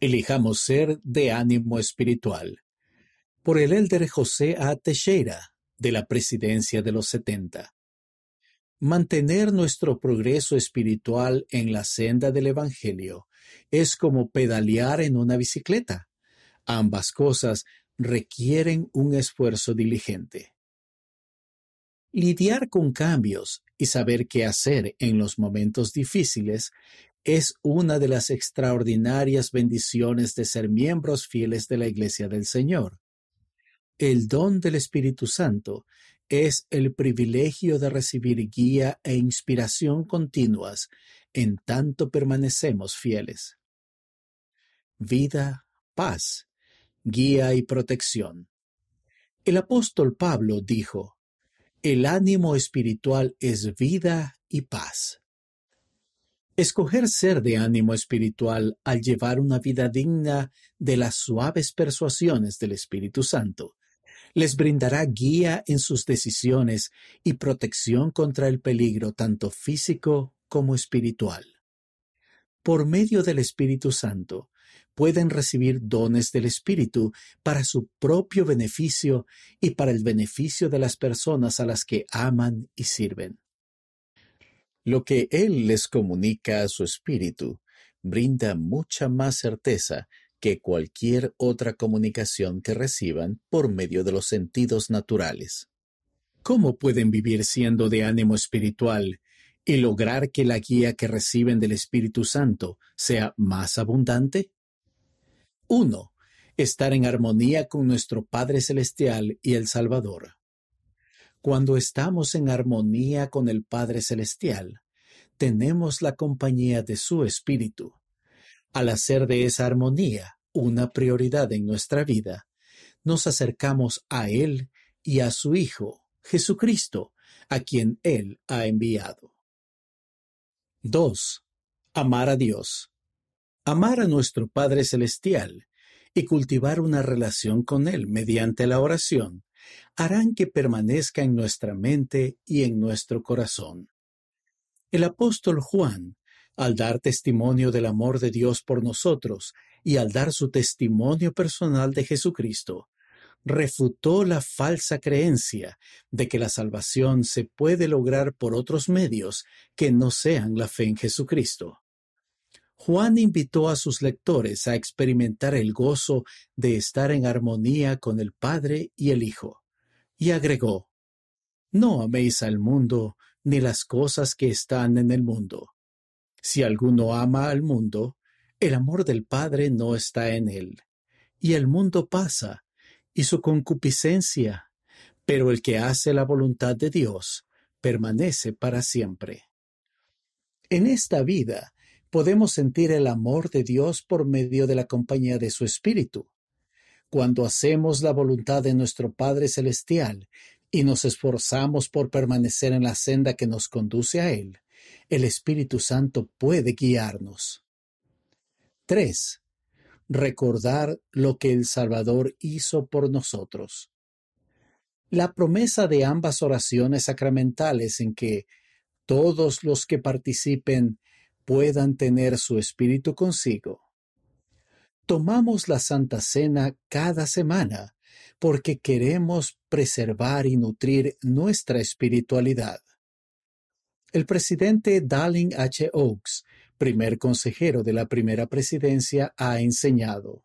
Elijamos ser de ánimo espiritual. Por el elder José A. Teixeira, de la presidencia de los 70. Mantener nuestro progreso espiritual en la senda del Evangelio es como pedalear en una bicicleta. Ambas cosas requieren un esfuerzo diligente. Lidiar con cambios y saber qué hacer en los momentos difíciles es una de las extraordinarias bendiciones de ser miembros fieles de la Iglesia del Señor. El don del Espíritu Santo es el privilegio de recibir guía e inspiración continuas en tanto permanecemos fieles. Vida, paz, guía y protección. El apóstol Pablo dijo, El ánimo espiritual es vida y paz. Escoger ser de ánimo espiritual al llevar una vida digna de las suaves persuasiones del Espíritu Santo les brindará guía en sus decisiones y protección contra el peligro tanto físico como espiritual. Por medio del Espíritu Santo, pueden recibir dones del Espíritu para su propio beneficio y para el beneficio de las personas a las que aman y sirven. Lo que Él les comunica a su espíritu brinda mucha más certeza que cualquier otra comunicación que reciban por medio de los sentidos naturales. ¿Cómo pueden vivir siendo de ánimo espiritual y lograr que la guía que reciben del Espíritu Santo sea más abundante? 1. Estar en armonía con nuestro Padre Celestial y el Salvador. Cuando estamos en armonía con el Padre Celestial, tenemos la compañía de su Espíritu. Al hacer de esa armonía una prioridad en nuestra vida, nos acercamos a Él y a su Hijo, Jesucristo, a quien Él ha enviado. 2. Amar a Dios. Amar a nuestro Padre Celestial y cultivar una relación con Él mediante la oración harán que permanezca en nuestra mente y en nuestro corazón. El apóstol Juan, al dar testimonio del amor de Dios por nosotros y al dar su testimonio personal de Jesucristo, refutó la falsa creencia de que la salvación se puede lograr por otros medios que no sean la fe en Jesucristo. Juan invitó a sus lectores a experimentar el gozo de estar en armonía con el Padre y el Hijo y agregó, No améis al mundo ni las cosas que están en el mundo. Si alguno ama al mundo, el amor del Padre no está en él. Y el mundo pasa, y su concupiscencia, pero el que hace la voluntad de Dios permanece para siempre. En esta vida podemos sentir el amor de Dios por medio de la compañía de su Espíritu. Cuando hacemos la voluntad de nuestro Padre Celestial y nos esforzamos por permanecer en la senda que nos conduce a Él, el Espíritu Santo puede guiarnos. 3. Recordar lo que el Salvador hizo por nosotros. La promesa de ambas oraciones sacramentales en que todos los que participen puedan tener su espíritu consigo tomamos la Santa Cena cada semana porque queremos preservar y nutrir nuestra espiritualidad. El presidente Darling H. Oaks, primer consejero de la primera presidencia, ha enseñado,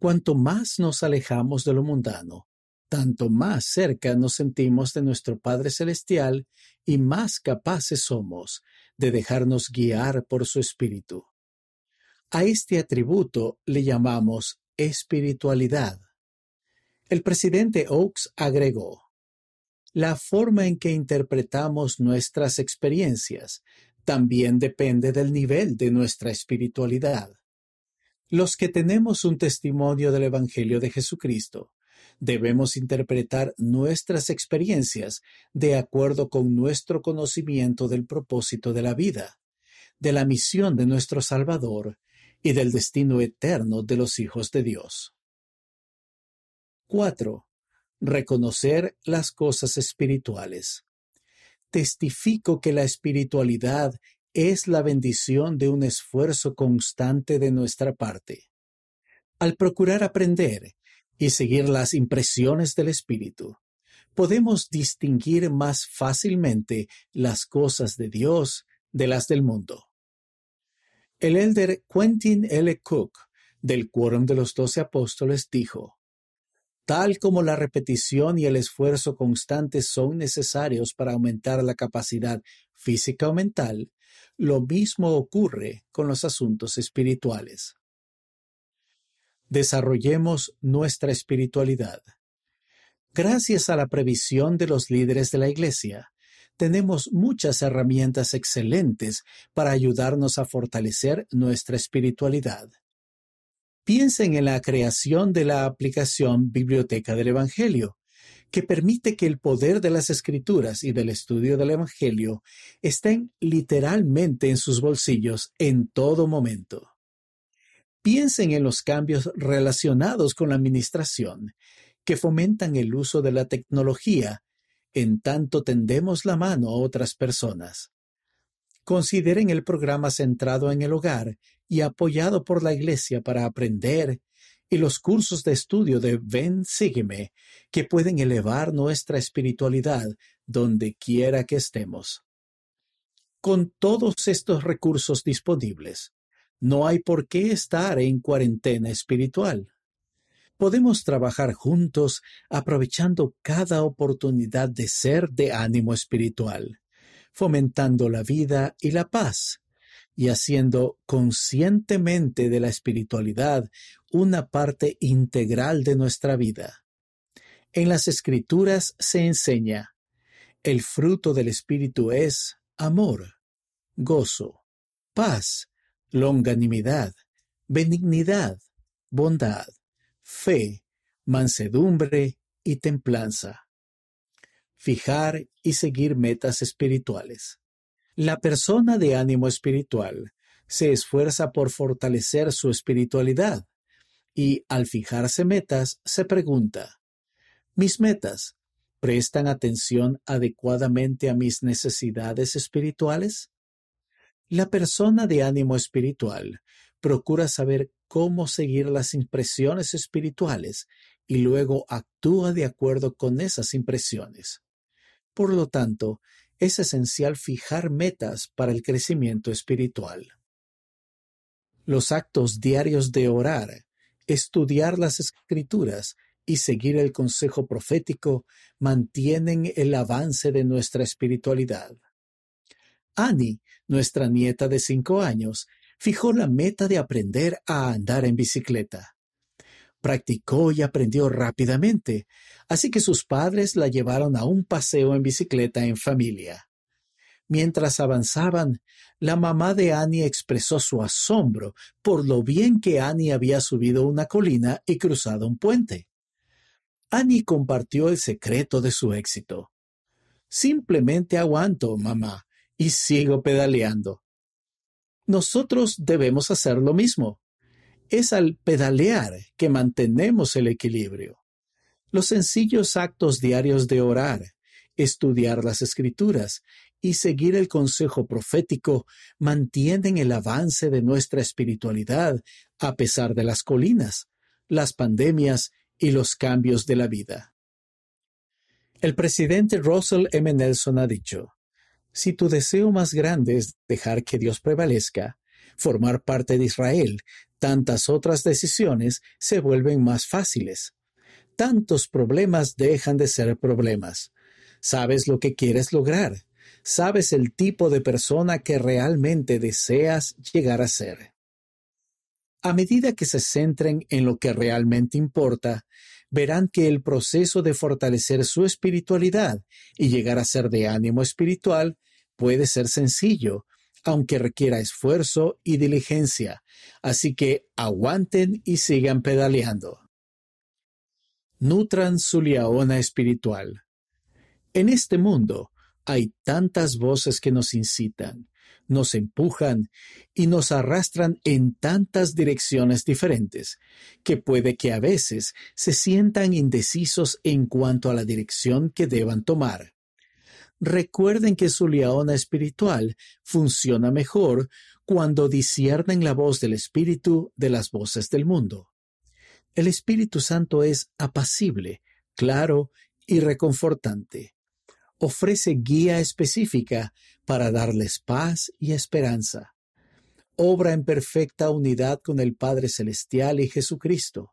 Cuanto más nos alejamos de lo mundano, tanto más cerca nos sentimos de nuestro Padre Celestial y más capaces somos de dejarnos guiar por su Espíritu. A este atributo le llamamos espiritualidad. El presidente Oaks agregó, la forma en que interpretamos nuestras experiencias también depende del nivel de nuestra espiritualidad. Los que tenemos un testimonio del Evangelio de Jesucristo, debemos interpretar nuestras experiencias de acuerdo con nuestro conocimiento del propósito de la vida, de la misión de nuestro Salvador y del destino eterno de los hijos de Dios. 4. Reconocer las cosas espirituales. Testifico que la espiritualidad es la bendición de un esfuerzo constante de nuestra parte. Al procurar aprender y seguir las impresiones del Espíritu, podemos distinguir más fácilmente las cosas de Dios de las del mundo. El elder Quentin L. Cook, del Quórum de los Doce Apóstoles, dijo, Tal como la repetición y el esfuerzo constantes son necesarios para aumentar la capacidad física o mental, lo mismo ocurre con los asuntos espirituales. Desarrollemos nuestra espiritualidad. Gracias a la previsión de los líderes de la Iglesia, tenemos muchas herramientas excelentes para ayudarnos a fortalecer nuestra espiritualidad. Piensen en la creación de la aplicación Biblioteca del Evangelio, que permite que el poder de las escrituras y del estudio del Evangelio estén literalmente en sus bolsillos en todo momento. Piensen en los cambios relacionados con la administración, que fomentan el uso de la tecnología en tanto tendemos la mano a otras personas. Consideren el programa centrado en el hogar y apoyado por la Iglesia para aprender y los cursos de estudio de Ven Sígueme que pueden elevar nuestra espiritualidad donde quiera que estemos. Con todos estos recursos disponibles, no hay por qué estar en cuarentena espiritual podemos trabajar juntos aprovechando cada oportunidad de ser de ánimo espiritual, fomentando la vida y la paz, y haciendo conscientemente de la espiritualidad una parte integral de nuestra vida. En las escrituras se enseña, el fruto del Espíritu es amor, gozo, paz, longanimidad, benignidad, bondad, fe, mansedumbre y templanza. Fijar y seguir metas espirituales. La persona de ánimo espiritual se esfuerza por fortalecer su espiritualidad y al fijarse metas se pregunta, ¿mis metas prestan atención adecuadamente a mis necesidades espirituales? La persona de ánimo espiritual procura saber cómo seguir las impresiones espirituales y luego actúa de acuerdo con esas impresiones. Por lo tanto, es esencial fijar metas para el crecimiento espiritual. Los actos diarios de orar, estudiar las escrituras y seguir el consejo profético mantienen el avance de nuestra espiritualidad. Annie, nuestra nieta de cinco años, fijó la meta de aprender a andar en bicicleta. Practicó y aprendió rápidamente, así que sus padres la llevaron a un paseo en bicicleta en familia. Mientras avanzaban, la mamá de Annie expresó su asombro por lo bien que Annie había subido una colina y cruzado un puente. Annie compartió el secreto de su éxito. Simplemente aguanto, mamá, y sigo pedaleando nosotros debemos hacer lo mismo. Es al pedalear que mantenemos el equilibrio. Los sencillos actos diarios de orar, estudiar las escrituras y seguir el consejo profético mantienen el avance de nuestra espiritualidad a pesar de las colinas, las pandemias y los cambios de la vida. El presidente Russell M. Nelson ha dicho, si tu deseo más grande es dejar que Dios prevalezca, formar parte de Israel, tantas otras decisiones se vuelven más fáciles. Tantos problemas dejan de ser problemas. Sabes lo que quieres lograr. Sabes el tipo de persona que realmente deseas llegar a ser. A medida que se centren en lo que realmente importa, verán que el proceso de fortalecer su espiritualidad y llegar a ser de ánimo espiritual puede ser sencillo, aunque requiera esfuerzo y diligencia, así que aguanten y sigan pedaleando. Nutran su liaona espiritual. En este mundo hay tantas voces que nos incitan, nos empujan y nos arrastran en tantas direcciones diferentes, que puede que a veces se sientan indecisos en cuanto a la dirección que deban tomar. recuerden que su leona espiritual funciona mejor cuando disciernen la voz del Espíritu de las voces del mundo. El Espíritu Santo es apacible, claro y reconfortante. Ofrece guía específica para darles paz y esperanza. Obra en perfecta unidad con el Padre Celestial y Jesucristo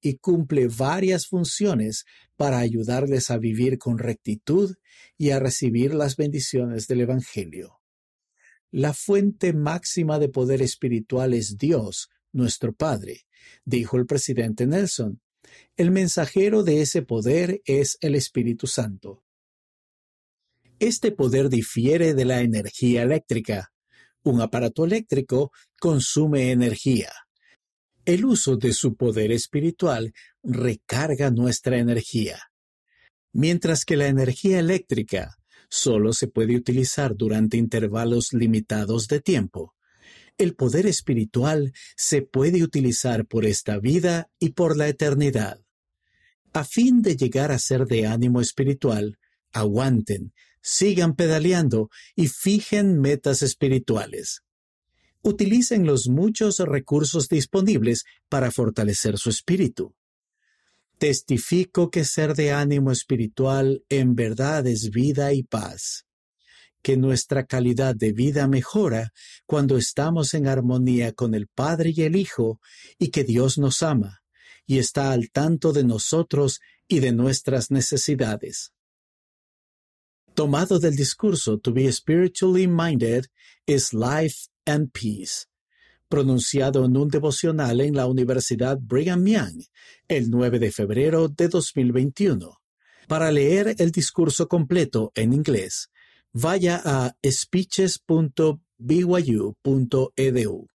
y cumple varias funciones para ayudarles a vivir con rectitud y a recibir las bendiciones del Evangelio. La fuente máxima de poder espiritual es Dios, nuestro Padre, dijo el presidente Nelson. El mensajero de ese poder es el Espíritu Santo. Este poder difiere de la energía eléctrica. Un aparato eléctrico consume energía. El uso de su poder espiritual recarga nuestra energía. Mientras que la energía eléctrica solo se puede utilizar durante intervalos limitados de tiempo. El poder espiritual se puede utilizar por esta vida y por la eternidad. A fin de llegar a ser de ánimo espiritual, aguanten, sigan pedaleando y fijen metas espirituales. Utilicen los muchos recursos disponibles para fortalecer su espíritu. Testifico que ser de ánimo espiritual en verdad es vida y paz, que nuestra calidad de vida mejora cuando estamos en armonía con el Padre y el Hijo y que Dios nos ama y está al tanto de nosotros y de nuestras necesidades. Tomado del discurso To be spiritually minded is life and peace pronunciado en un devocional en la Universidad Brigham Young el 9 de febrero de 2021. Para leer el discurso completo en inglés, vaya a speeches.byu.edu.